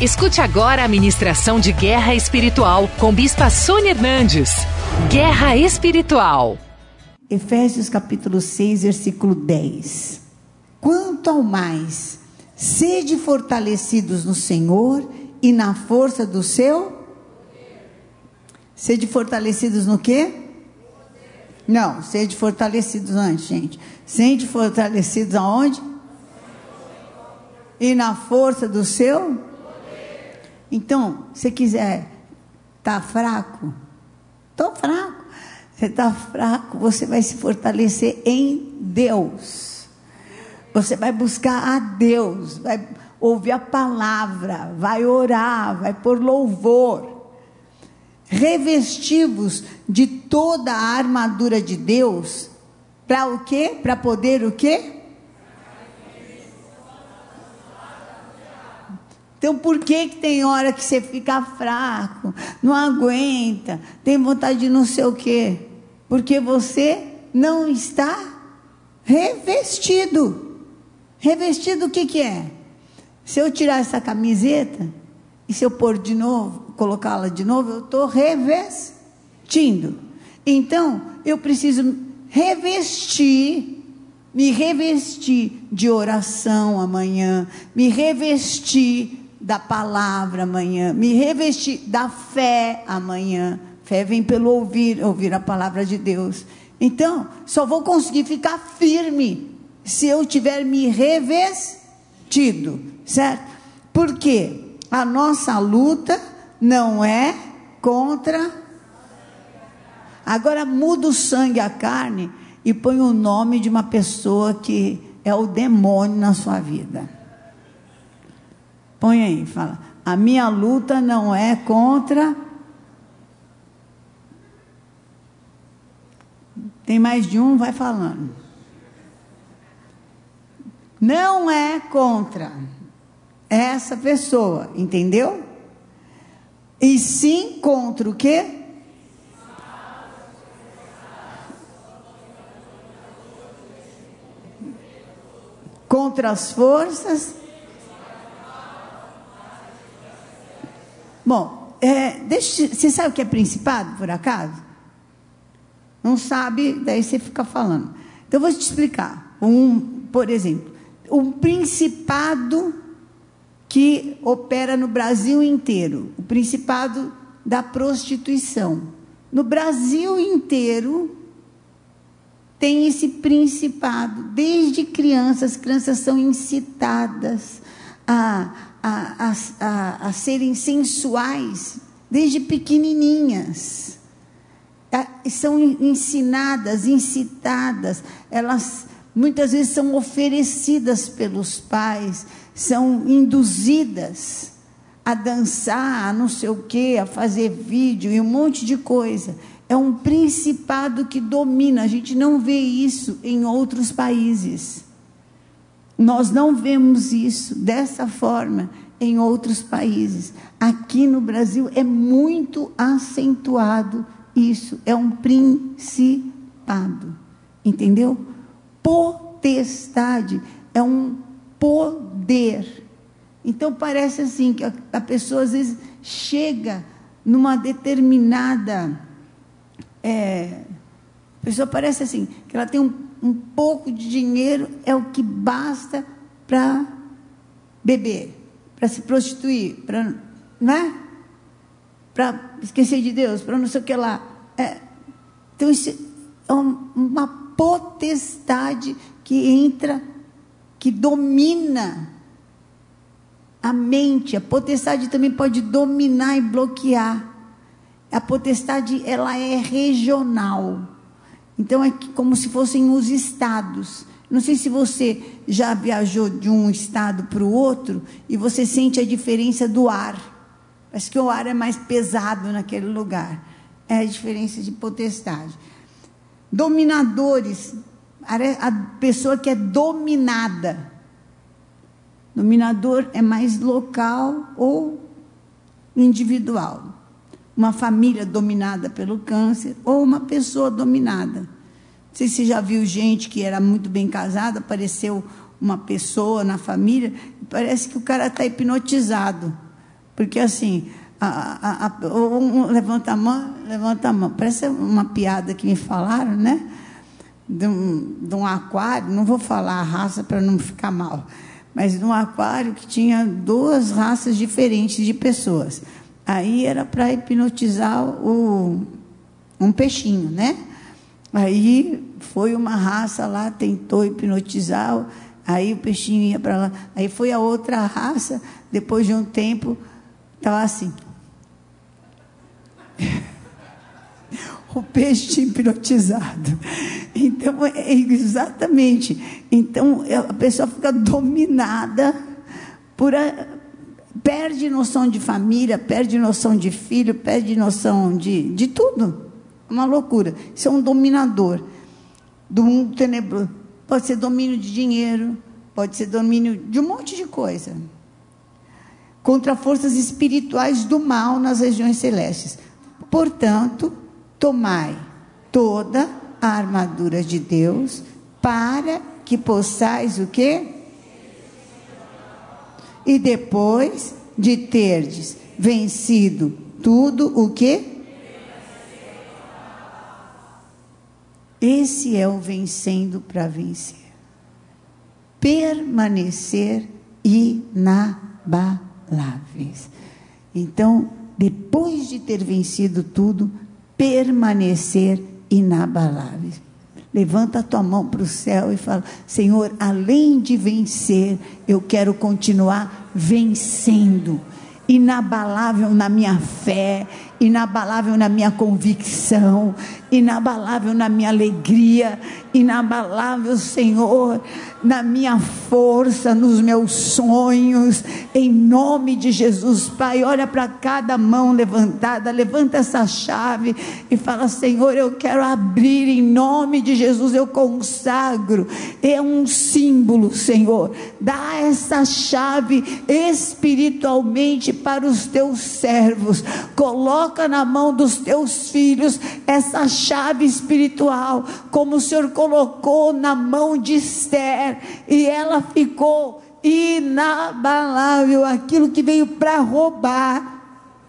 Escute agora a ministração de Guerra Espiritual com Bispa Sônia Hernandes. Guerra Espiritual. Efésios capítulo 6, versículo 10. Quanto ao mais, sede fortalecidos no Senhor e na força do seu Sede fortalecidos no quê? Não, sede fortalecidos antes, gente. Sede fortalecidos aonde? E na força do seu? Então, se quiser tá fraco, estou fraco. Você está fraco, você vai se fortalecer em Deus. Você vai buscar a Deus, vai ouvir a palavra, vai orar, vai por louvor revestivos de toda a armadura de Deus, para o quê? Para poder o quê? Então, por que, que tem hora que você fica fraco, não aguenta, tem vontade de não sei o quê? Porque você não está revestido. Revestido o que, que é? Se eu tirar essa camiseta e se eu pôr de novo, colocá-la de novo, eu estou revestindo. Então, eu preciso revestir, me revestir de oração amanhã, me revestir da palavra amanhã, me revestir da fé amanhã. Fé vem pelo ouvir, ouvir a palavra de Deus. Então, só vou conseguir ficar firme se eu tiver me revestido, certo? Porque a nossa luta não é contra. Agora muda o sangue a carne e põe o nome de uma pessoa que é o demônio na sua vida. Põe aí, fala. A minha luta não é contra. Tem mais de um, vai falando. Não é contra essa pessoa, entendeu? E sim contra o quê? Contra as forças. Bom, é, deixa, você sabe o que é principado, por acaso? Não sabe, daí você fica falando. Então, eu vou te explicar. Um, por exemplo, um principado que opera no Brasil inteiro, o Principado da Prostituição. No Brasil inteiro tem esse principado, desde crianças, as crianças são incitadas a, a, a, a, serem sensuais, desde pequenininhas. São ensinadas, incitadas, elas muitas vezes são oferecidas pelos pais, são induzidas a dançar, a não sei o quê, a fazer vídeo e um monte de coisa. É um principado que domina. A gente não vê isso em outros países. Nós não vemos isso dessa forma em outros países. Aqui no Brasil é muito acentuado isso. É um principado. Entendeu? Potestade é um poder. Então parece assim que a, pessoa às vezes chega numa determinada. É, a pessoa parece assim, que ela tem um, um pouco de dinheiro, é o que basta para beber, para se prostituir, para. Não é? Para esquecer de Deus, para não sei o que lá. É, então, isso é uma potestade que entra que domina a mente. A potestade também pode dominar e bloquear. A potestade ela é regional. Então é como se fossem os estados. Não sei se você já viajou de um estado para o outro e você sente a diferença do ar. Parece que o ar é mais pesado naquele lugar. É a diferença de potestade. Dominadores a pessoa que é dominada. Dominador é mais local ou individual. Uma família dominada pelo câncer ou uma pessoa dominada. Não sei se já viu gente que era muito bem casada, apareceu uma pessoa na família, parece que o cara está hipnotizado. Porque assim, a, a, a, um, levanta a mão, levanta a mão. Parece uma piada que me falaram, né? De um, de um aquário, não vou falar a raça para não ficar mal, mas de um aquário que tinha duas raças diferentes de pessoas. Aí era para hipnotizar o, um peixinho, né? Aí foi uma raça lá, tentou hipnotizar, aí o peixinho ia para lá. Aí foi a outra raça, depois de um tempo, estava assim. o peixe hipnotizado. Então, é exatamente. Então, a pessoa fica dominada por. A, perde noção de família, perde noção de filho, perde noção de, de tudo. Uma loucura. Isso é um dominador do mundo tenebroso. Pode ser domínio de dinheiro, pode ser domínio de um monte de coisa. Contra forças espirituais do mal nas regiões celestes. Portanto, tomai toda a armadura de Deus para que possais o quê? E depois de terdes vencido tudo o que? Esse é o vencendo para vencer. Permanecer inabaláveis. Então, depois de ter vencido tudo, permanecer inabaláveis. Levanta a tua mão para o céu e fala: Senhor, além de vencer, eu quero continuar vencendo. Inabalável na minha fé, inabalável na minha convicção, inabalável na minha alegria, inabalável, Senhor, na minha força, nos meus sonhos, em nome de Jesus, Pai. Olha para cada mão levantada, levanta essa chave e fala: Senhor, eu quero abrir em nome de Jesus, eu consagro. É um símbolo, Senhor. Dá essa chave espiritualmente para os teus servos. Coloca na mão dos teus filhos essa chave espiritual, como o Senhor colocou na mão de Esther, e ela ficou inabalável. Aquilo que veio para roubar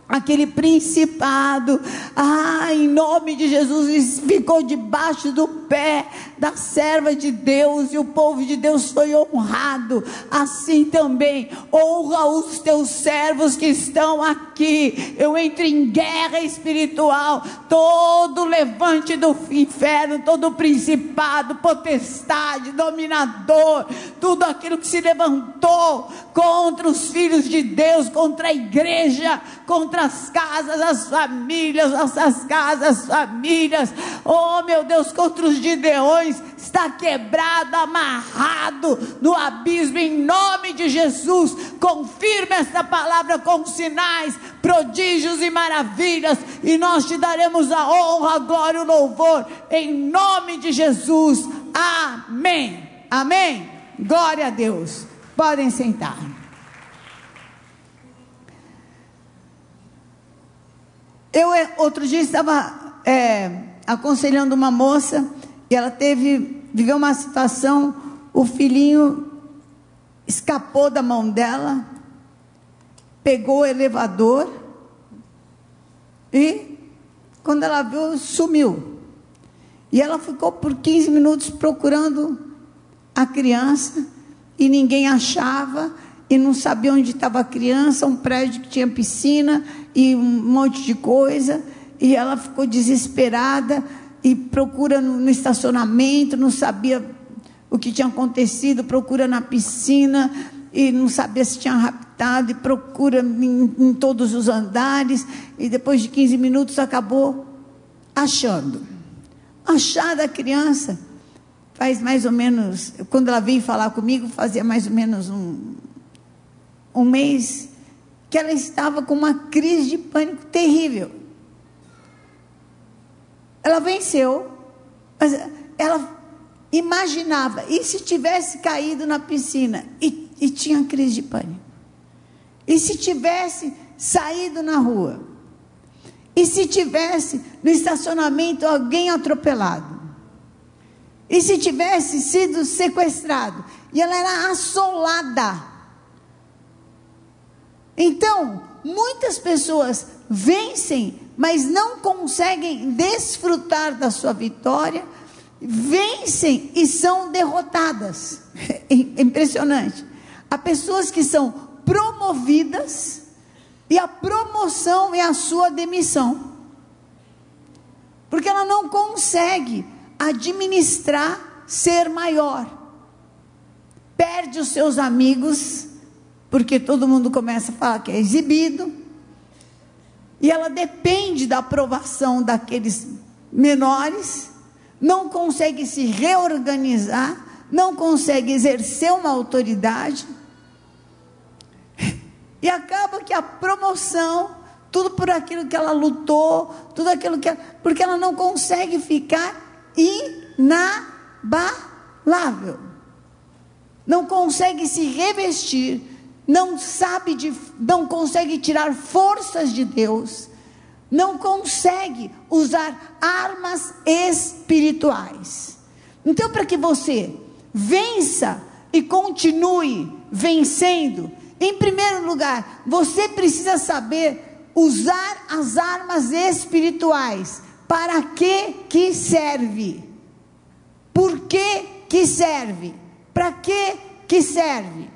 aquele principado, ah, em nome de Jesus, ficou debaixo do pé da serva de Deus e o povo de Deus foi honrado. Assim também, honra os teus servos que estão aqui. Eu entro em guerra espiritual, todo levante do inferno, todo principado, potestade, dominador, tudo aquilo que se levantou contra os filhos de Deus, contra a igreja, contra as casas, as famílias, nossas casas, famílias. Oh, meu Deus, contra os gideões, está quebrado, amarrado no abismo, em nome de Jesus. Confirma esta palavra com sinais, prodígios e maravilhas, e nós te daremos a honra, a glória e o louvor, em nome de Jesus. Amém. Amém. Glória a Deus. Podem sentar. Eu, é, outro dia, estava é, aconselhando uma moça e ela teve, viveu uma situação, o filhinho escapou da mão dela, pegou o elevador e, quando ela viu, sumiu. E ela ficou por 15 minutos procurando a criança e ninguém achava e não sabia onde estava a criança, um prédio que tinha piscina e um monte de coisa, e ela ficou desesperada e procura no, estacionamento, não sabia o que tinha acontecido, procura na piscina e não sabia se tinha raptado e procura em, em todos os andares e depois de 15 minutos acabou achando. Achada a criança. Faz mais ou menos, quando ela veio falar comigo, fazia mais ou menos um, um mês que ela estava com uma crise de pânico terrível. Ela venceu, mas ela imaginava, e se tivesse caído na piscina e, e tinha crise de pânico? E se tivesse saído na rua? E se tivesse no estacionamento alguém atropelado? E se tivesse sido sequestrado? E ela era assolada então, muitas pessoas vencem, mas não conseguem desfrutar da sua vitória, vencem e são derrotadas. É impressionante. Há pessoas que são promovidas e a promoção é a sua demissão. Porque ela não consegue administrar ser maior. Perde os seus amigos, porque todo mundo começa a falar que é exibido. E ela depende da aprovação daqueles menores, não consegue se reorganizar, não consegue exercer uma autoridade e acaba que a promoção, tudo por aquilo que ela lutou, tudo aquilo que ela, porque ela não consegue ficar inabalável. Não consegue se revestir, não sabe de, não consegue tirar forças de Deus, não consegue usar armas espirituais. Então, para que você vença e continue vencendo, em primeiro lugar, você precisa saber usar as armas espirituais. Para que que serve? Por que que serve? Para que que serve?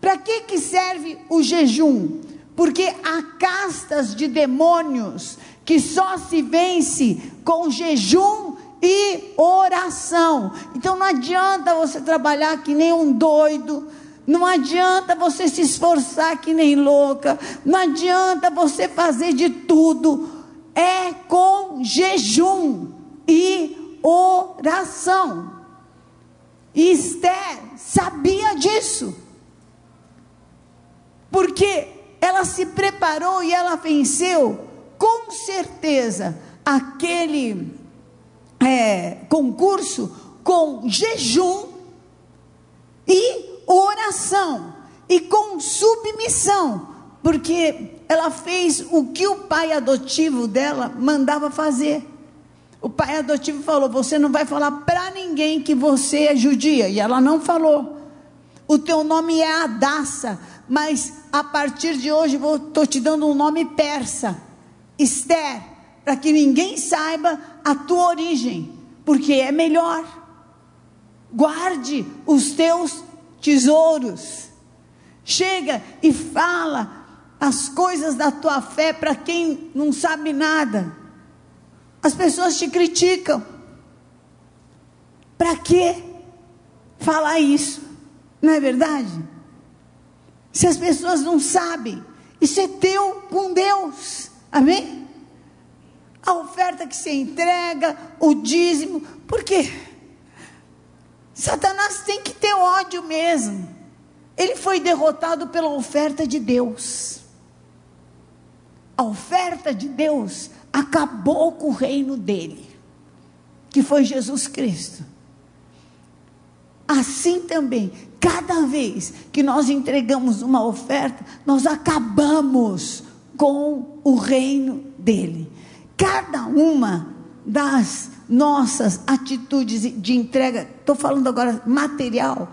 Para que que serve o jejum? Porque há castas de demônios que só se vence com jejum e oração. Então não adianta você trabalhar que nem um doido, não adianta você se esforçar que nem louca. Não adianta você fazer de tudo. É com jejum e oração. E Esther sabia disso. Porque ela se preparou e ela venceu, com certeza, aquele é, concurso com jejum e oração e com submissão, porque ela fez o que o pai adotivo dela mandava fazer. O pai adotivo falou: Você não vai falar para ninguém que você é judia. E ela não falou. O teu nome é Adassa, mas a partir de hoje estou te dando um nome persa, Esther, para que ninguém saiba a tua origem, porque é melhor. Guarde os teus tesouros. Chega e fala as coisas da tua fé para quem não sabe nada. As pessoas te criticam. Para que falar isso? Não é verdade? Se as pessoas não sabem, isso é teu com Deus. Amém? A oferta que você entrega, o dízimo, por quê? Satanás tem que ter ódio mesmo. Ele foi derrotado pela oferta de Deus. A oferta de Deus acabou com o reino dele, que foi Jesus Cristo. Assim também, cada vez que nós entregamos uma oferta, nós acabamos com o reino dele. Cada uma das nossas atitudes de entrega, estou falando agora material,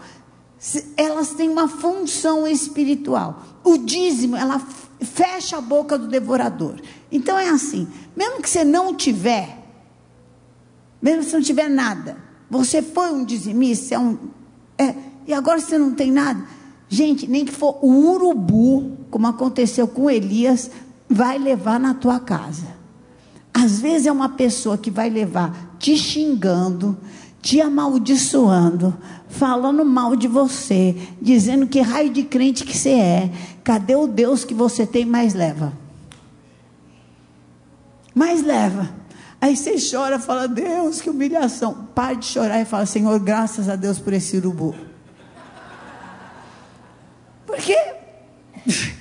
elas têm uma função espiritual. O dízimo, ela fecha a boca do devorador. Então é assim, mesmo que você não tiver, mesmo que você não tiver nada, você foi um dizimista, é um, é, e agora você não tem nada. Gente, nem que for o urubu, como aconteceu com Elias, vai levar na tua casa. Às vezes é uma pessoa que vai levar te xingando, te amaldiçoando, falando mal de você, dizendo que raio de crente que você é. Cadê o Deus que você tem mais leva? Mais leva. Aí você chora, fala, Deus, que humilhação. Pare de chorar e fala, Senhor, graças a Deus por esse urubu. Por quê?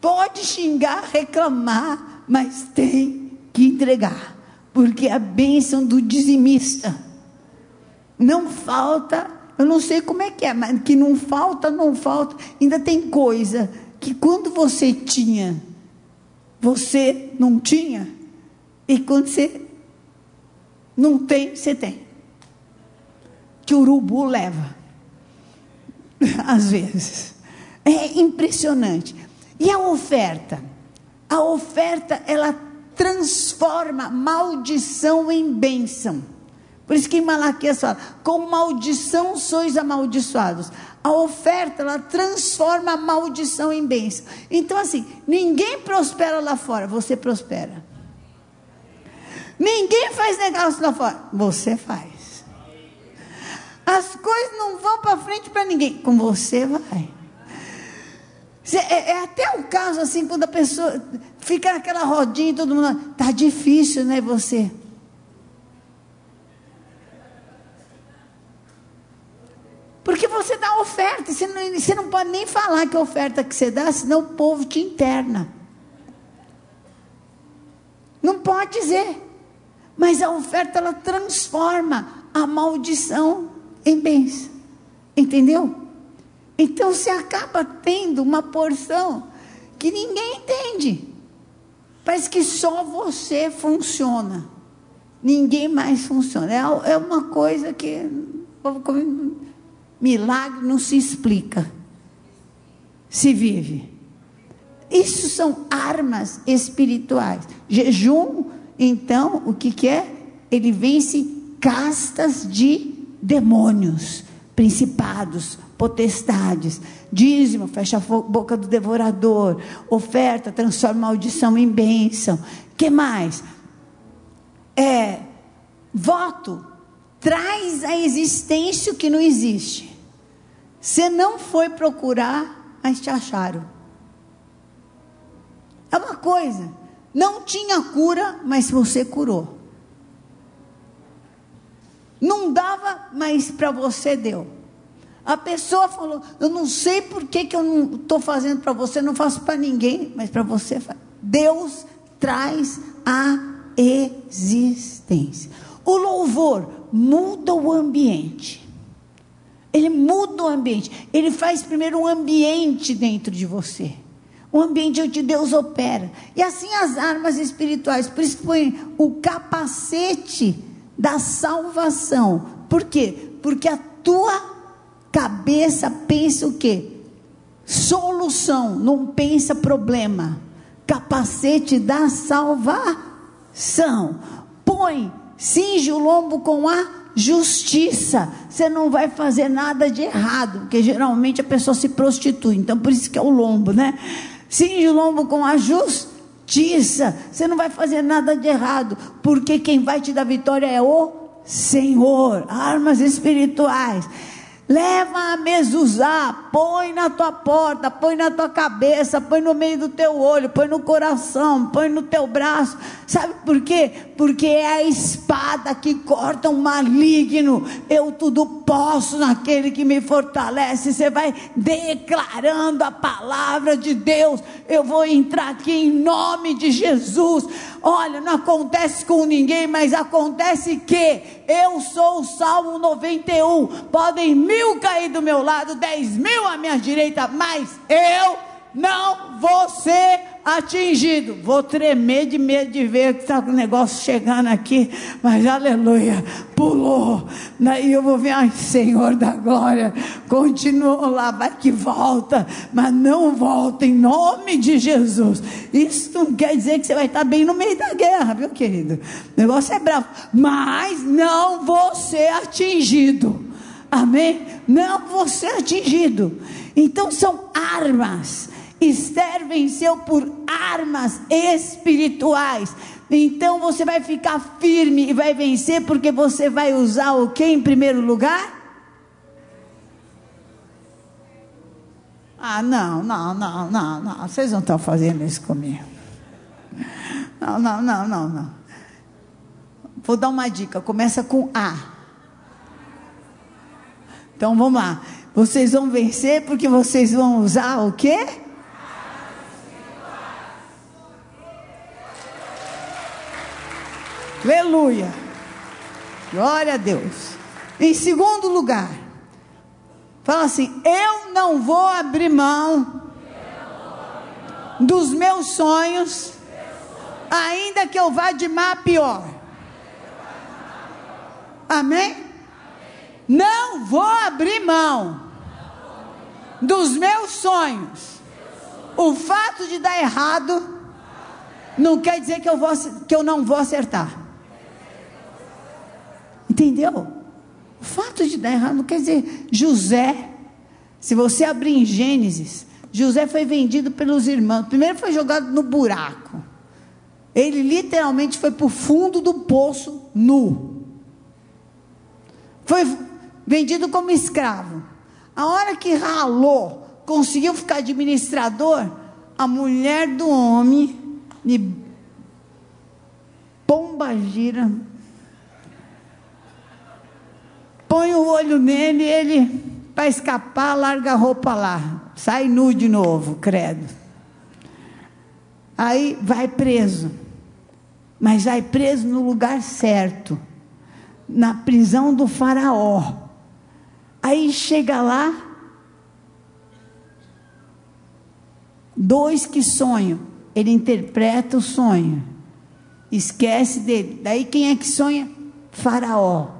Pode xingar, reclamar, mas tem que entregar, porque a bênção do dizimista não falta. Eu não sei como é que é, mas que não falta, não falta. Ainda tem coisa que quando você tinha, você não tinha, e quando você não tem, você tem. Que o urubu leva, às vezes. É impressionante. E a oferta? A oferta, ela transforma maldição em bênção. Por isso que em Malaquias fala: com maldição sois amaldiçoados. A oferta, ela transforma a maldição em bênção. Então, assim, ninguém prospera lá fora, você prospera. Ninguém faz negócio lá fora, você faz. As coisas não vão para frente para ninguém, com você vai. É, é, até o caso assim, quando a pessoa fica naquela rodinha e todo mundo. Está difícil, né, você? Porque você dá oferta, você não, você não pode nem falar que a oferta que você dá, senão o povo te interna. Não pode dizer. Mas a oferta ela transforma a maldição em bênção. Entendeu? Então você acaba tendo uma porção que ninguém entende. Parece que só você funciona. Ninguém mais funciona. É, é uma coisa que milagre não se explica. Se vive. Isso são armas espirituais. Jejum, então, o que, que é? Ele vence castas de demônios, principados, potestades. Dízimo, fecha a boca do devorador. Oferta, transforma maldição em bênção. que mais? É, voto, traz a existência o que não existe. Você não foi procurar, mas te acharam. É uma coisa, não tinha cura, mas você curou. Não dava, mas para você deu. A pessoa falou: Eu não sei por que, que eu não estou fazendo para você, não faço para ninguém, mas para você. Deus traz a existência. O louvor muda o ambiente. Ele muda o ambiente. Ele faz primeiro um ambiente dentro de você. Um ambiente onde Deus opera. E assim as armas espirituais. Por isso que foi o capacete da salvação. Por quê? Porque a tua Cabeça pensa o quê? Solução, não pensa problema. Capacete da salvação. Põe, cinge o lombo com a justiça. Você não vai fazer nada de errado, porque geralmente a pessoa se prostitui. Então por isso que é o lombo, né? Cinge o lombo com a justiça. Você não vai fazer nada de errado, porque quem vai te dar vitória é o Senhor. Armas espirituais. Leva a mezuzá, põe na tua porta, põe na tua cabeça, põe no meio do teu olho, põe no coração, põe no teu braço. Sabe por quê? Porque é a espada que corta o maligno. Eu tudo posso naquele que me fortalece. Você vai declarando a palavra de Deus. Eu vou entrar aqui em nome de Jesus. Olha, não acontece com ninguém, mas acontece que eu sou o Salmo 91. Podem mil cair do meu lado, dez mil à minha direita, mas eu não vou ser atingido. Vou tremer de medo de ver que está o negócio chegando aqui, mas aleluia, pulou. Daí eu vou ver, ai Senhor da glória, continua lá, vai que volta, mas não volta em nome de Jesus. Isso não quer dizer que você vai estar bem no meio da guerra, viu querido? O negócio é bravo, mas não vou ser atingido. Amém? Não vou ser atingido. Então são armas Esther venceu por armas espirituais. Então você vai ficar firme e vai vencer porque você vai usar o que em primeiro lugar? Ah, não, não, não, não, não. Vocês não estão fazendo isso comigo. Não, não, não, não, não. Vou dar uma dica. Começa com A. Então vamos lá. Vocês vão vencer porque vocês vão usar o quê? Aleluia. Glória a Deus. Em segundo lugar, fala assim: Eu não vou abrir mão dos meus sonhos, ainda que eu vá de má a pior. Amém? Não vou abrir mão dos meus sonhos. O fato de dar errado não quer dizer que eu, vou, que eu não vou acertar. Entendeu? O fato de dar errado não quer dizer José. Se você abrir em Gênesis, José foi vendido pelos irmãos. Primeiro foi jogado no buraco. Ele literalmente foi para o fundo do poço nu. Foi vendido como escravo. A hora que ralou, conseguiu ficar administrador, a mulher do homem, de pomba gira, põe o olho nele, ele, para escapar, larga a roupa lá, sai nu de novo, credo. Aí vai preso, mas vai preso no lugar certo, na prisão do Faraó. Aí chega lá, dois que sonham, ele interpreta o sonho, esquece dele. Daí quem é que sonha? Faraó.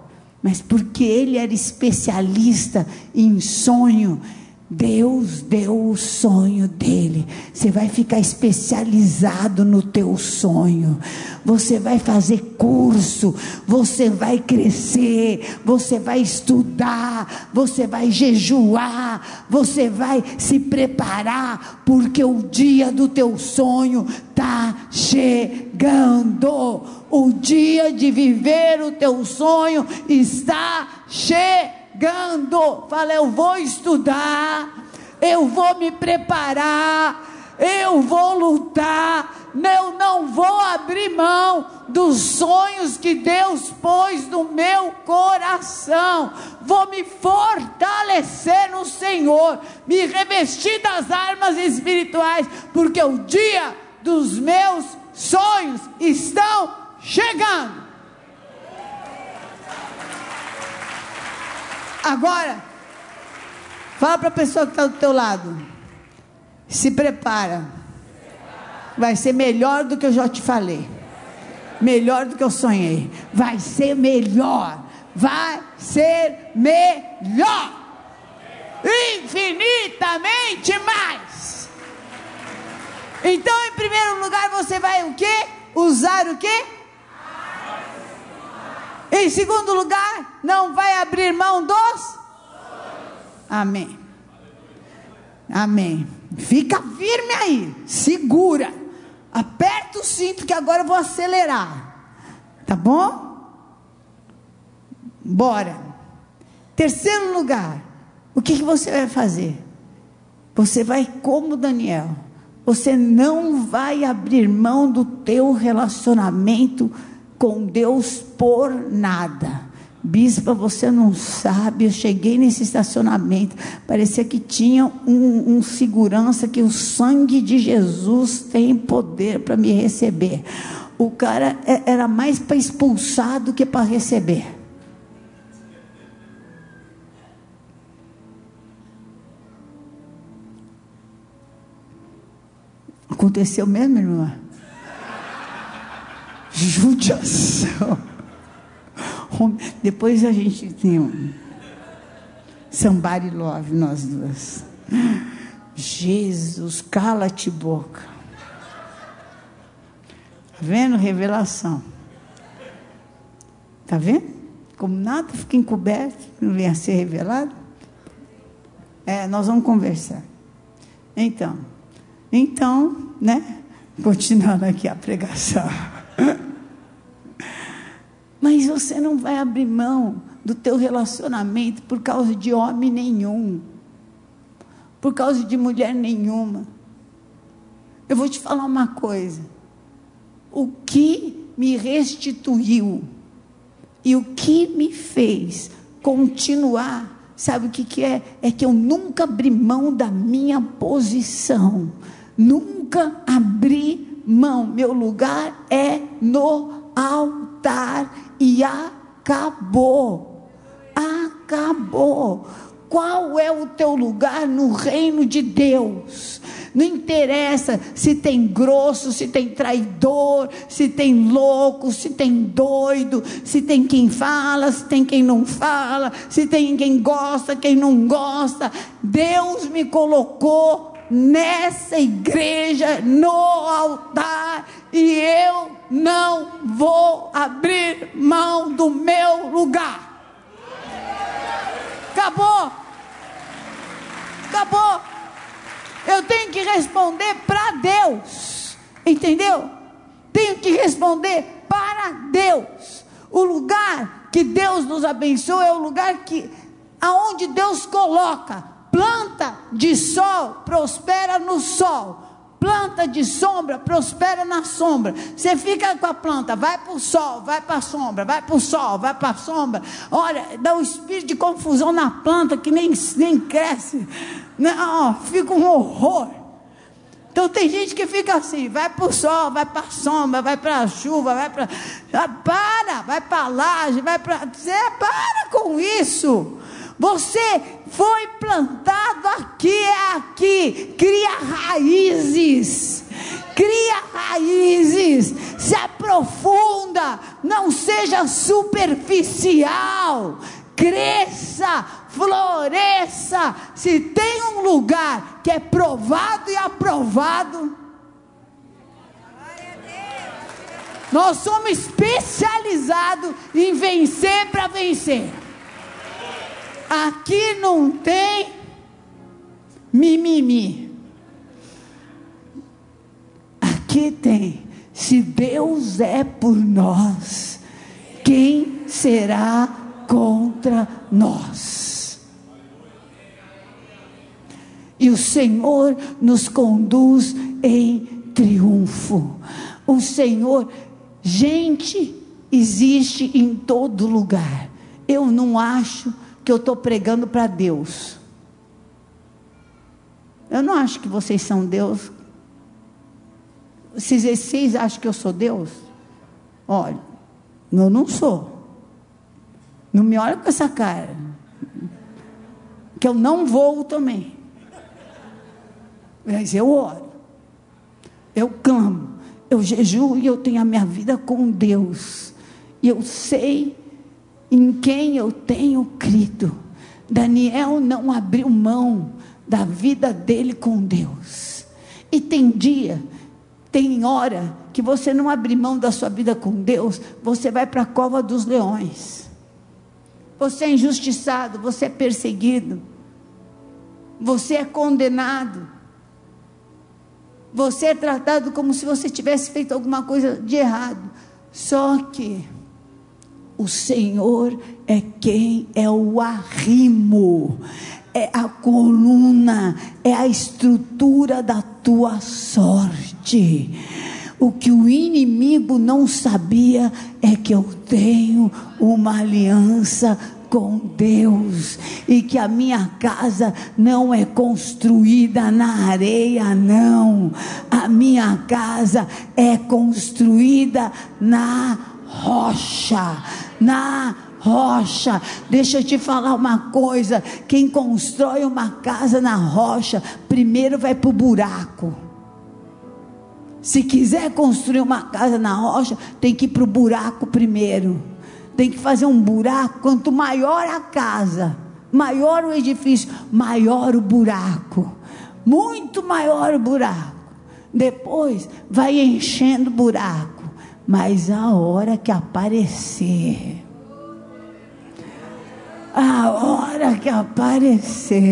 Mas porque ele era especialista em sonho, Deus deu o sonho dele. Você vai ficar especializado no teu sonho. Você vai fazer curso, você vai crescer, você vai estudar, você vai jejuar, você vai se preparar, porque o dia do teu sonho está chegando. O dia de viver o teu sonho está chegando chegando. Fala, eu vou estudar, eu vou me preparar, eu vou lutar. Eu não vou abrir mão dos sonhos que Deus pôs no meu coração. Vou me fortalecer no Senhor, me revestir das armas espirituais, porque o dia dos meus sonhos estão chegando. Agora, fala para a pessoa que está do teu lado. Se prepara. Vai ser melhor do que eu já te falei. Melhor do que eu sonhei. Vai ser melhor. Vai ser melhor. Infinitamente mais. Então, em primeiro lugar, você vai o quê? Usar o quê? Em segundo lugar, não vai abrir mão dos? Amém. Amém. Fica firme aí, segura. Aperta o cinto que agora eu vou acelerar. Tá bom? Bora. Terceiro lugar, o que, que você vai fazer? Você vai como Daniel. Você não vai abrir mão do teu relacionamento com Deus por nada. Bispa, você não sabe, eu cheguei nesse estacionamento, parecia que tinha um, um segurança que o sangue de Jesus tem poder para me receber. O cara é, era mais para expulsar do que para receber. Aconteceu mesmo, irmã? Judiação. Depois a gente tem um somebody love, nós duas. Jesus, cala-te boca. Tá vendo? Revelação. Tá vendo? Como nada fica encoberto, não vem a ser revelado. É, nós vamos conversar. Então, então, né? Continuando aqui a pregação. Mas você não vai abrir mão do teu relacionamento por causa de homem nenhum, por causa de mulher nenhuma. Eu vou te falar uma coisa. O que me restituiu e o que me fez continuar, sabe o que, que é? É que eu nunca abri mão da minha posição, nunca abri mão. Meu lugar é no altar e acabou. Acabou. Qual é o teu lugar no reino de Deus? Não interessa se tem grosso, se tem traidor, se tem louco, se tem doido, se tem quem fala, se tem quem não fala, se tem quem gosta, quem não gosta. Deus me colocou nessa igreja, no altar, e eu não vou abrir mão do meu lugar. Acabou. Acabou. Eu tenho que responder para Deus. Entendeu? Tenho que responder para Deus. O lugar que Deus nos abençoa é o lugar que aonde Deus coloca planta de sol prospera no sol planta de sombra prospera na sombra. Você fica com a planta, vai para o sol, vai para a sombra, vai para o sol, vai para a sombra. Olha, dá um espírito de confusão na planta que nem, nem cresce. Não, fica um horror. Então tem gente que fica assim, vai para o sol, vai para a sombra, vai para a chuva, vai para. Ah, para, vai para a laje, vai para. Você para com isso. Você foi plantado aqui, é aqui. Cria raízes. Cria raízes. Se aprofunda. Não seja superficial. Cresça, floresça. Se tem um lugar que é provado e aprovado. Nós somos especializados em vencer para vencer. Aqui não tem mimimi. Aqui tem. Se Deus é por nós, quem será contra nós? E o Senhor nos conduz em triunfo. O Senhor, gente, existe em todo lugar. Eu não acho que eu estou pregando para Deus. Eu não acho que vocês são Deus. Se vocês acham que eu sou Deus, olha, eu não sou. Não me olha com essa cara. Que eu não vou também. Mas eu oro. Eu clamo. Eu jejuo e eu tenho a minha vida com Deus. E eu sei em quem eu tenho crido. Daniel não abriu mão da vida dele com Deus. E tem dia, tem hora que você não abre mão da sua vida com Deus, você vai para a cova dos leões. Você é injustiçado, você é perseguido, você é condenado, você é tratado como se você tivesse feito alguma coisa de errado. Só que o Senhor é quem é o arrimo, é a coluna, é a estrutura da tua sorte. O que o inimigo não sabia é que eu tenho uma aliança com Deus e que a minha casa não é construída na areia, não. A minha casa é construída na rocha na rocha. Deixa eu te falar uma coisa: quem constrói uma casa na rocha, primeiro vai para o buraco. Se quiser construir uma casa na rocha, tem que ir para o buraco primeiro. Tem que fazer um buraco. Quanto maior a casa, maior o edifício, maior o buraco. Muito maior o buraco. Depois vai enchendo o buraco mas a hora que aparecer, a hora que aparecer,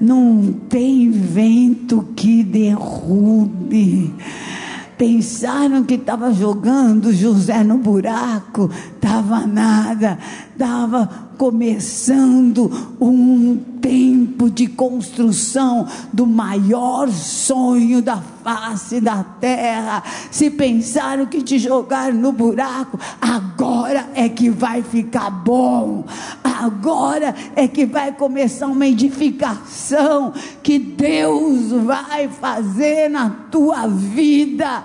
não tem vento que derrube. Pensaram que estava jogando José no buraco, estava nada, estava começando um tempo de construção do maior sonho da face da terra. Se pensaram que te jogaram no buraco, agora é que vai ficar bom. Agora é que vai começar uma edificação que Deus vai fazer na tua vida.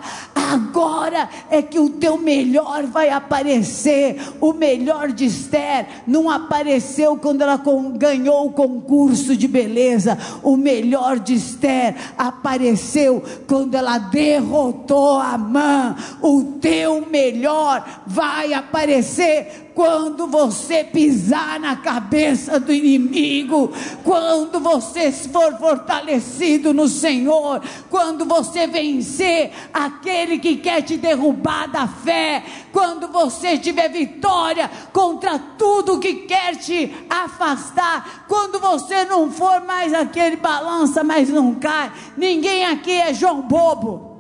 Agora é que o teu melhor vai aparecer. O melhor de Esther não apareceu quando ela ganhou o concurso de beleza. O melhor de Esther apareceu quando ela derrotou a mãe. O teu melhor vai aparecer quando você pisar na cabeça do inimigo, quando você for fortalecido no Senhor, quando você vencer aquele que quer te derrubar da fé, quando você tiver vitória contra tudo que quer te afastar, quando você não for mais aquele balança, mas não cai. Ninguém aqui é João Bobo.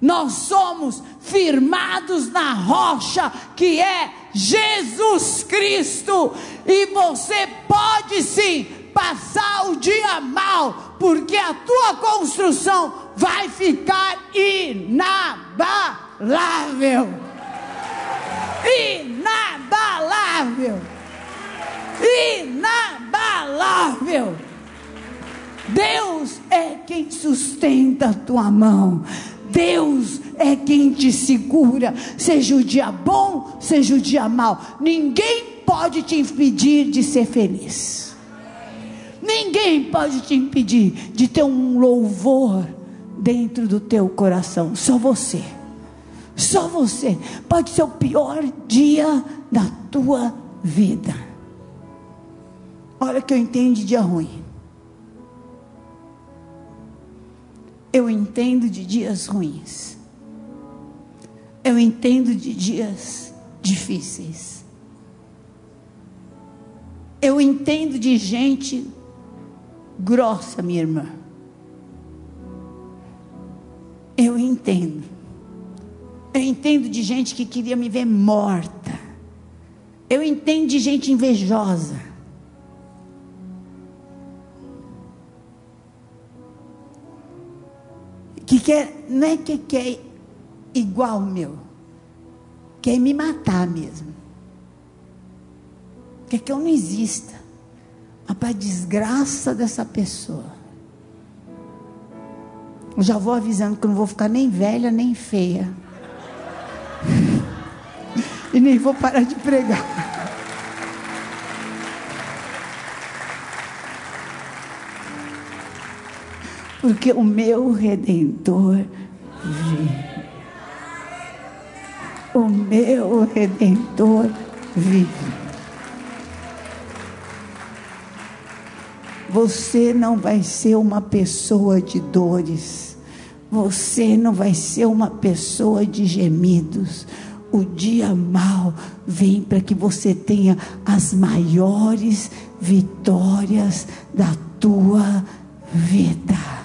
Nós somos firmados na rocha que é Jesus Cristo. E você pode sim passar o dia mal, porque a tua construção vai ficar inabalável. Inabalável. Inabalável. Deus é quem sustenta a tua mão. Deus é quem te segura, seja o dia bom, seja o dia mau. Ninguém pode te impedir de ser feliz. Ninguém pode te impedir de ter um louvor dentro do teu coração. Só você. Só você. Pode ser o pior dia da tua vida. Olha que eu entendo de dia ruim. Eu entendo de dias ruins. Eu entendo de dias difíceis. Eu entendo de gente grossa, minha irmã. Eu entendo. Eu entendo de gente que queria me ver morta. Eu entendo de gente invejosa. que quer, não é que quer igual meu, quer me matar mesmo. Quer que eu não exista. Para desgraça dessa pessoa. Já vou avisando que eu não vou ficar nem velha nem feia. e nem vou parar de pregar. porque o meu redentor vive. O meu redentor vive. Você não vai ser uma pessoa de dores. Você não vai ser uma pessoa de gemidos. O dia mal vem para que você tenha as maiores vitórias da tua vida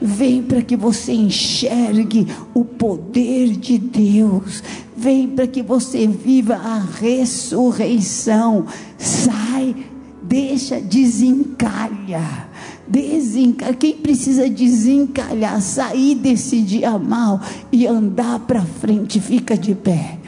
vem para que você enxergue o poder de Deus, vem para que você viva a ressurreição. Sai, deixa, desencalha. Desenca... Quem precisa desencalhar, sair desse dia mal e andar para frente, fica de pé.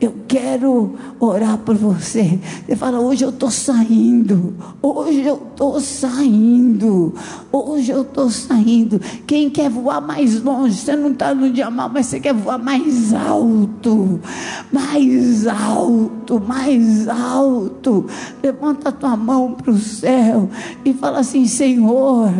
Eu quero orar por você. Você fala, hoje eu estou saindo. Hoje eu estou saindo. Hoje eu estou saindo. Quem quer voar mais longe? Você não está no dia mal, mas você quer voar mais alto. Mais alto, mais alto. Levanta a tua mão para o céu e fala assim: Senhor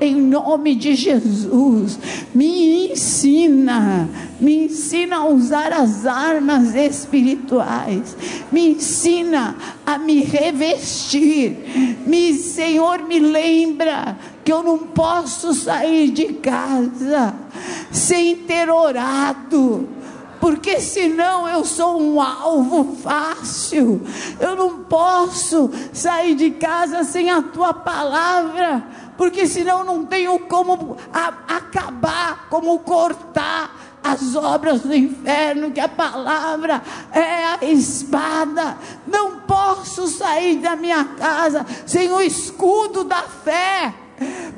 em nome de Jesus. Me ensina, me ensina a usar as armas espirituais, me ensina a me revestir. Me, Senhor, me lembra que eu não posso sair de casa sem ter orado porque senão eu sou um alvo fácil. Eu não posso sair de casa sem a tua palavra porque senão não tenho como a, acabar, como cortar as obras do inferno, que a palavra é a espada. Não posso sair da minha casa sem o escudo da fé.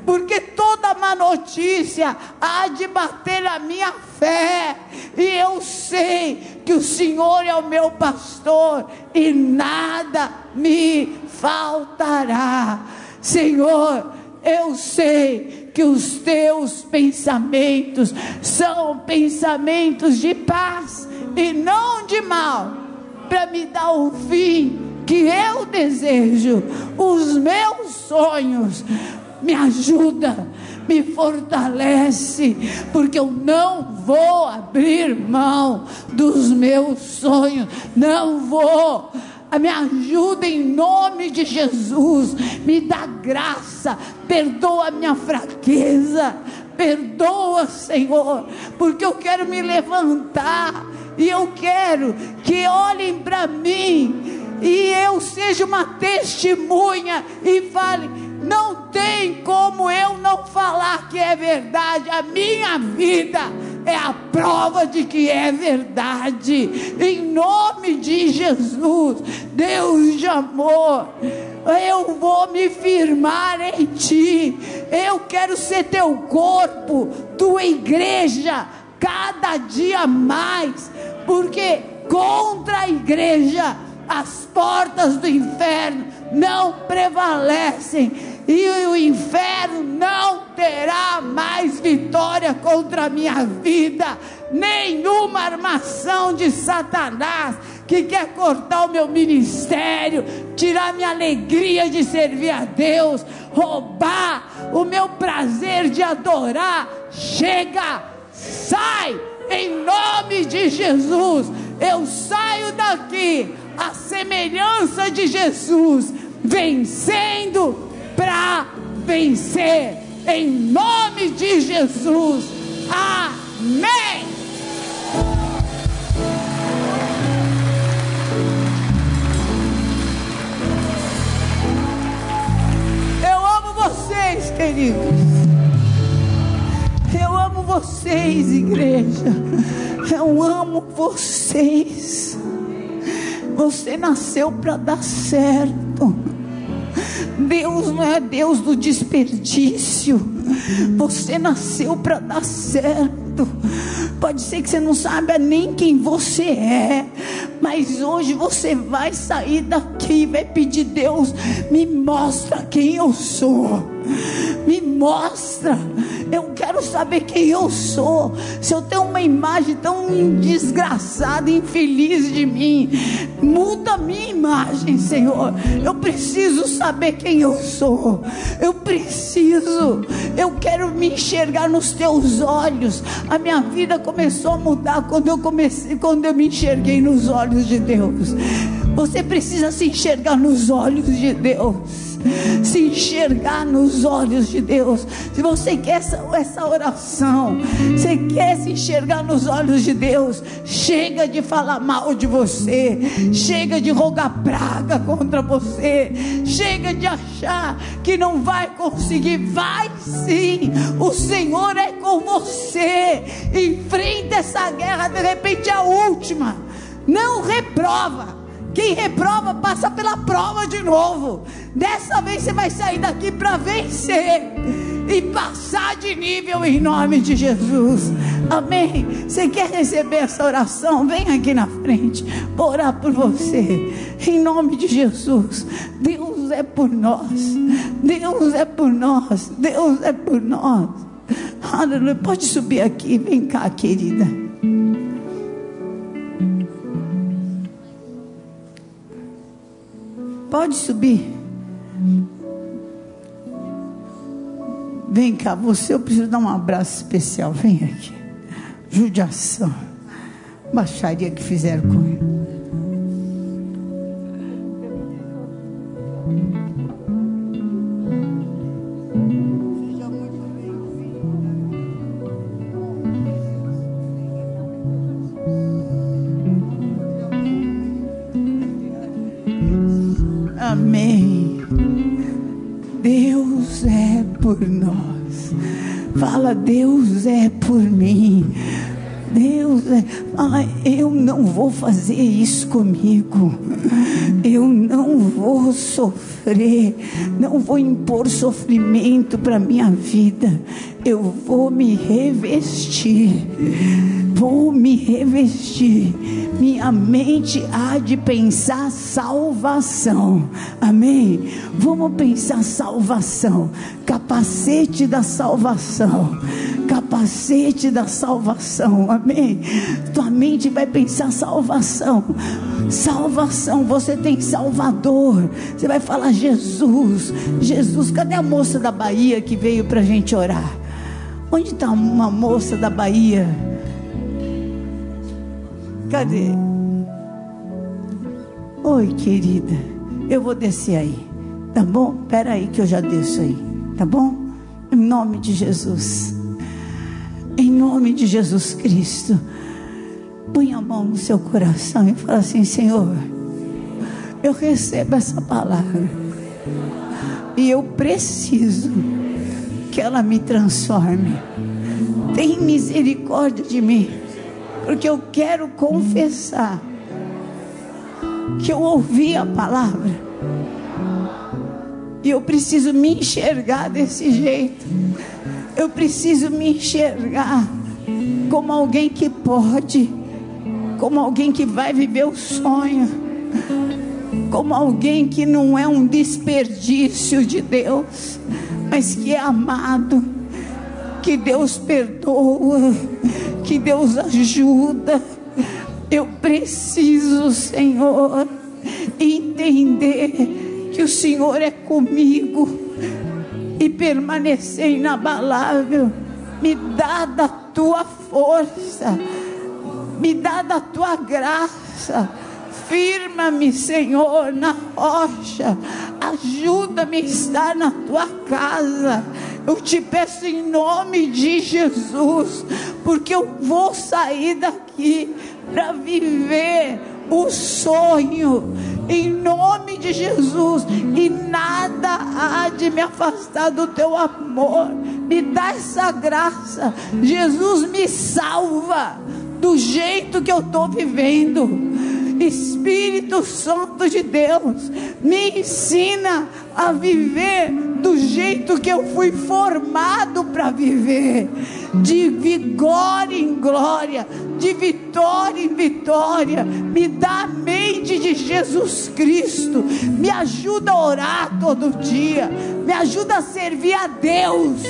Porque toda má notícia há de bater a minha fé, e eu sei que o Senhor é o meu pastor, e nada me faltará. Senhor, eu sei que os teus pensamentos são pensamentos de paz e não de mal, para me dar o fim que eu desejo, os meus sonhos. Me ajuda, me fortalece, porque eu não vou abrir mão dos meus sonhos, não vou me ajuda em nome de Jesus, me dá graça, perdoa a minha fraqueza, perdoa, Senhor, porque eu quero me levantar. E eu quero que olhem para mim. E eu seja uma testemunha e fale: não tem como eu não falar que é verdade, a minha vida é a prova de que é verdade. Em nome de Jesus, Deus de amor, eu vou me firmar em Ti. Eu quero ser Teu corpo, Tua igreja, cada dia mais, porque contra a igreja as portas do inferno não prevalecem e o inferno não terá mais vitória contra a minha vida. Nenhuma armação de Satanás que quer cortar o meu ministério, tirar minha alegria de servir a Deus, roubar o meu prazer de adorar. Chega, sai, em nome de Jesus. Eu saio daqui a semelhança de Jesus, vencendo para vencer, em nome de Jesus. Amém. Eu amo vocês, queridos. Eu amo vocês, igreja. Eu amo vocês. Você nasceu para dar certo. Deus não é Deus do desperdício. Você nasceu para dar certo. Pode ser que você não saiba nem quem você é, mas hoje você vai sair daqui e vai pedir Deus, me mostra quem eu sou. Me mostra. Eu quero saber quem eu sou. Se eu tenho uma imagem tão desgraçada, infeliz de mim, muda a minha imagem, Senhor. Eu preciso saber quem eu sou. Eu preciso. Eu quero me enxergar nos teus olhos. A minha vida começou a mudar quando eu comecei, quando eu me enxerguei nos olhos de Deus. Você precisa se enxergar nos olhos de Deus se enxergar nos olhos de Deus. Se você quer essa, essa oração, você quer se enxergar nos olhos de Deus, chega de falar mal de você, chega de rogar praga contra você, chega de achar que não vai conseguir. Vai sim, o Senhor é com você. Enfrenta essa guerra, de repente é a última. Não reprova. Quem reprova passa pela prova de novo. Dessa vez você vai sair daqui para vencer e passar de nível em nome de Jesus. Amém. Você quer receber essa oração? Vem aqui na frente. Vou orar por você. Em nome de Jesus. Deus é por nós. Deus é por nós. Deus é por nós. Aleluia. Pode subir aqui. Vem cá, querida. Pode subir. Vem cá, você, eu preciso dar um abraço especial. Vem aqui. Judiação. Baixaria que fizeram com ele. Fala, Deus é por mim. Deus é. Fala, eu não vou fazer isso comigo. Eu não vou sofrer. Não vou impor sofrimento para minha vida. Eu vou me revestir. Vou me revestir. Minha mente há de pensar salvação. Amém? Vamos pensar salvação capacete da salvação, capacete da salvação, amém? Tua mente vai pensar salvação, salvação, você tem Salvador, você vai falar Jesus, Jesus, cadê a moça da Bahia que veio para a gente orar? Onde está uma moça da Bahia? Cadê? Oi, querida, eu vou descer aí, tá bom? Espera aí que eu já desço aí, tá bom? Em nome de Jesus. Em nome de Jesus Cristo. Põe a mão no seu coração e fala assim: Senhor, eu recebo essa palavra. E eu preciso que ela me transforme. Tem misericórdia de mim. Porque eu quero confessar que eu ouvi a palavra. E eu preciso me enxergar desse jeito. Eu preciso me enxergar como alguém que pode, como alguém que vai viver o sonho, como alguém que não é um desperdício de Deus, mas que é amado, que Deus perdoa, que Deus ajuda. Eu preciso, Senhor, entender que o Senhor é comigo e permanecer inabalável. Me dá da tua força, me dá da tua graça. Firma-me, Senhor, na rocha. Ajuda-me a estar na tua casa. Eu te peço em nome de Jesus, porque eu vou sair daqui para viver o sonho em nome de Jesus, e nada há de me afastar do teu amor. Me dá essa graça. Jesus me salva do jeito que eu estou vivendo. Espírito Santo de Deus, me ensina a viver do jeito que eu fui formado para viver, de vigor em glória, de vitória em vitória. Me dá a mente de Jesus Cristo, me ajuda a orar todo dia, me ajuda a servir a Deus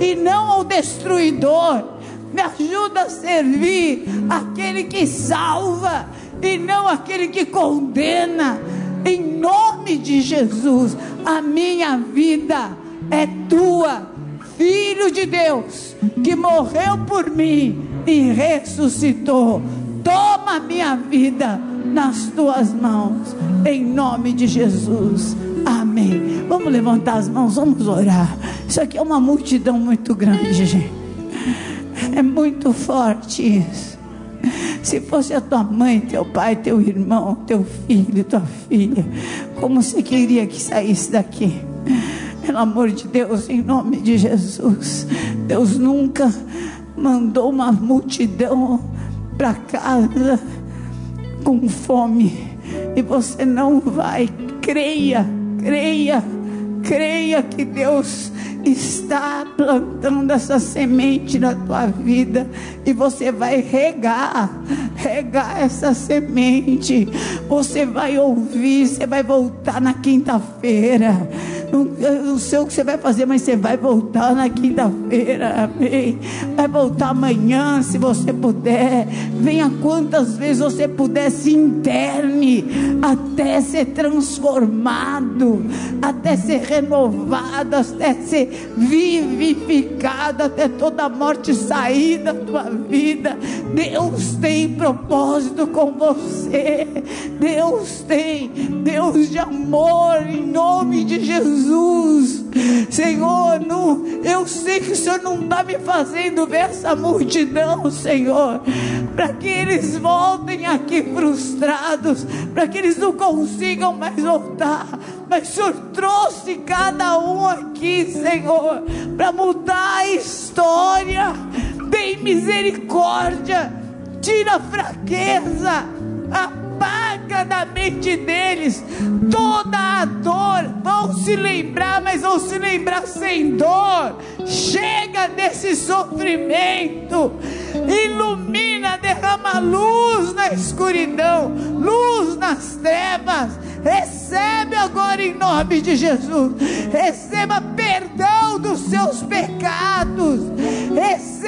e não ao destruidor. Me ajuda a servir aquele que salva e não aquele que condena. Em nome de Jesus, a minha vida é tua, Filho de Deus, que morreu por mim e ressuscitou. Toma minha vida nas tuas mãos, em nome de Jesus. Amém. Vamos levantar as mãos, vamos orar. Isso aqui é uma multidão muito grande, gente. É muito forte isso. Se fosse a tua mãe, teu pai, teu irmão, teu filho, tua filha, como você queria que saísse daqui? Pelo amor de Deus, em nome de Jesus. Deus nunca mandou uma multidão para casa com fome. E você não vai. Creia, creia, creia que Deus está plantando essa semente na tua vida e você vai regar, regar essa semente. Você vai ouvir, você vai voltar na quinta-feira. Não, não sei o que você vai fazer, mas você vai voltar na quinta-feira, amém? Vai voltar amanhã, se você puder. Venha quantas vezes você puder, se interne até ser transformado, até ser renovado, até ser vivificado, até toda morte sair da tua vida. Deus tem propósito com você. Deus tem, Deus de amor, em nome de Jesus. Jesus. Senhor, não, eu sei que o Senhor não está me fazendo ver essa multidão, Senhor, para que eles voltem aqui frustrados, para que eles não consigam mais voltar. Mas o Senhor trouxe cada um aqui, Senhor, para mudar a história. Tem misericórdia, tira a fraqueza, a apaga da mente deles toda a dor. Vão se lembrar, mas vão se lembrar sem dor. Chega desse sofrimento. Ilumina, derrama luz na escuridão, luz nas trevas. Recebe agora em nome de Jesus. Receba perdão dos seus pecados. Receba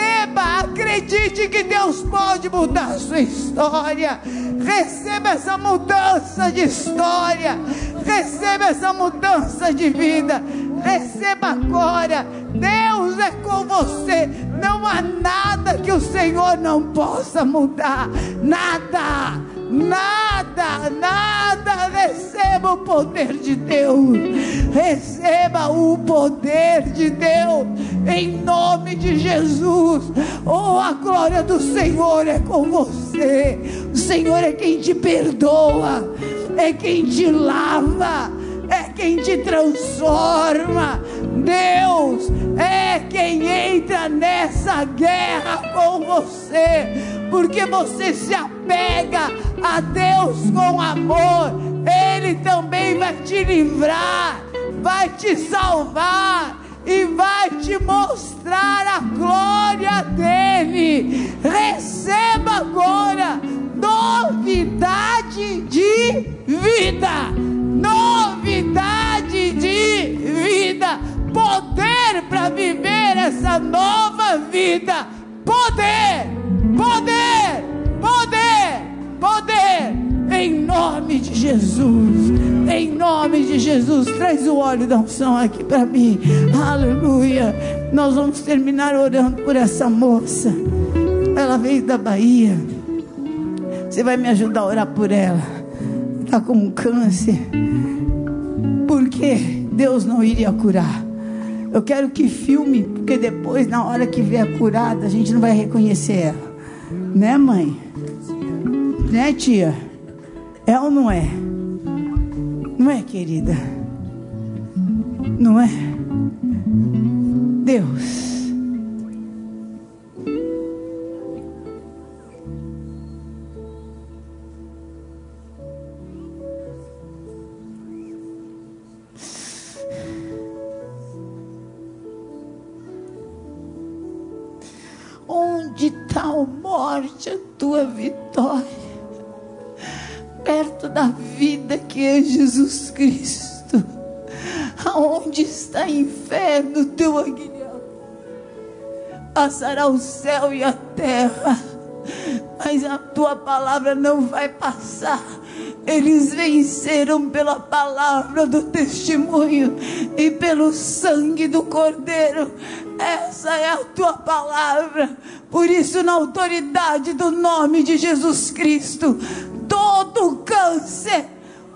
Acredite que Deus pode mudar a sua história. Receba essa mudança de história. Receba essa mudança de vida. Receba agora. Deus é com você. Não há nada que o Senhor não possa mudar. Nada. Nada, nada, receba o poder de Deus, receba o poder de Deus, em nome de Jesus. Oh, a glória do Senhor é com você, o Senhor é quem te perdoa, é quem te lava, é quem te transforma. Deus é quem entra nessa guerra com você, porque você se apega a Deus com amor, Ele também vai te livrar, vai te salvar e vai te mostrar a glória dele. Receba agora novidade de vida, novidade de vida, poder para viver essa nova vida, poder, poder, poder! Poder, em nome de Jesus, em nome de Jesus. Traz o óleo da unção aqui para mim, aleluia. Nós vamos terminar orando por essa moça, ela veio da Bahia. Você vai me ajudar a orar por ela, está com um câncer, porque Deus não iria curar. Eu quero que filme, porque depois, na hora que vier curada, a gente não vai reconhecer ela, né, mãe? Né, tia? É ou não é? Não é, querida? Não é? Deus. A morte, a tua vitória? perto da vida que é Jesus Cristo. Aonde está inferno, teu aguilhão? Passará o céu e a terra, mas a tua palavra não vai passar. Eles venceram pela palavra do testemunho e pelo sangue do Cordeiro. Essa é a tua palavra. Por isso, na autoridade do nome de Jesus Cristo, todo câncer.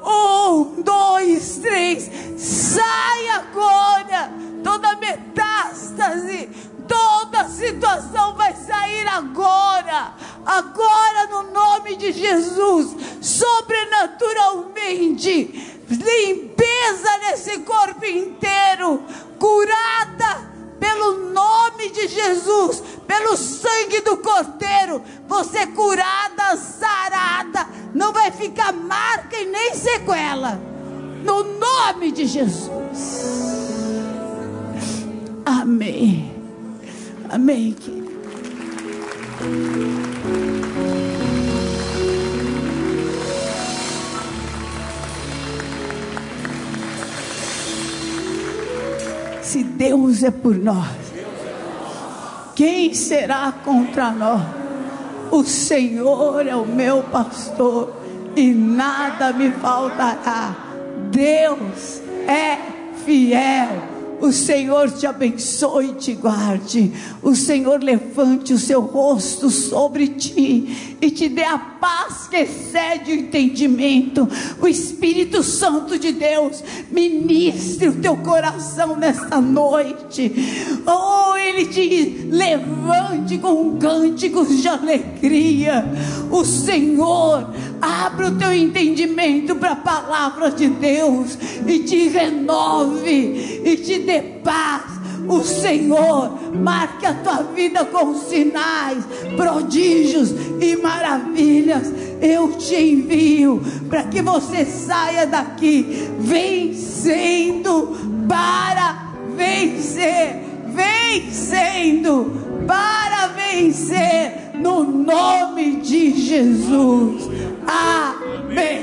Um, dois, três, sai agora. Toda metástase, toda situação vai sair agora. Agora, no nome de Jesus, sobrenaturalmente. Limpeza nesse corpo inteiro, curada pelo nome de Jesus, pelo sangue do Cordeiro, você curada, sarada, não vai ficar marca e nem sequela. No nome de Jesus. Amém. Amém. Se Deus é por nós, quem será contra nós? O Senhor é o meu pastor e nada me faltará. Deus é fiel. O Senhor te abençoe e te guarde. O Senhor levante o seu rosto sobre ti e te dê a paz que excede o entendimento. O Espírito Santo de Deus ministre o teu coração nesta noite. Oh, Ele te levante com cânticos de alegria. O Senhor abra o teu entendimento para a palavra de Deus e te renove e te dê paz o Senhor marque a tua vida com sinais, prodígios e maravilhas. Eu te envio para que você saia daqui vencendo para vencer, vencendo para vencer no nome de Jesus. Amém.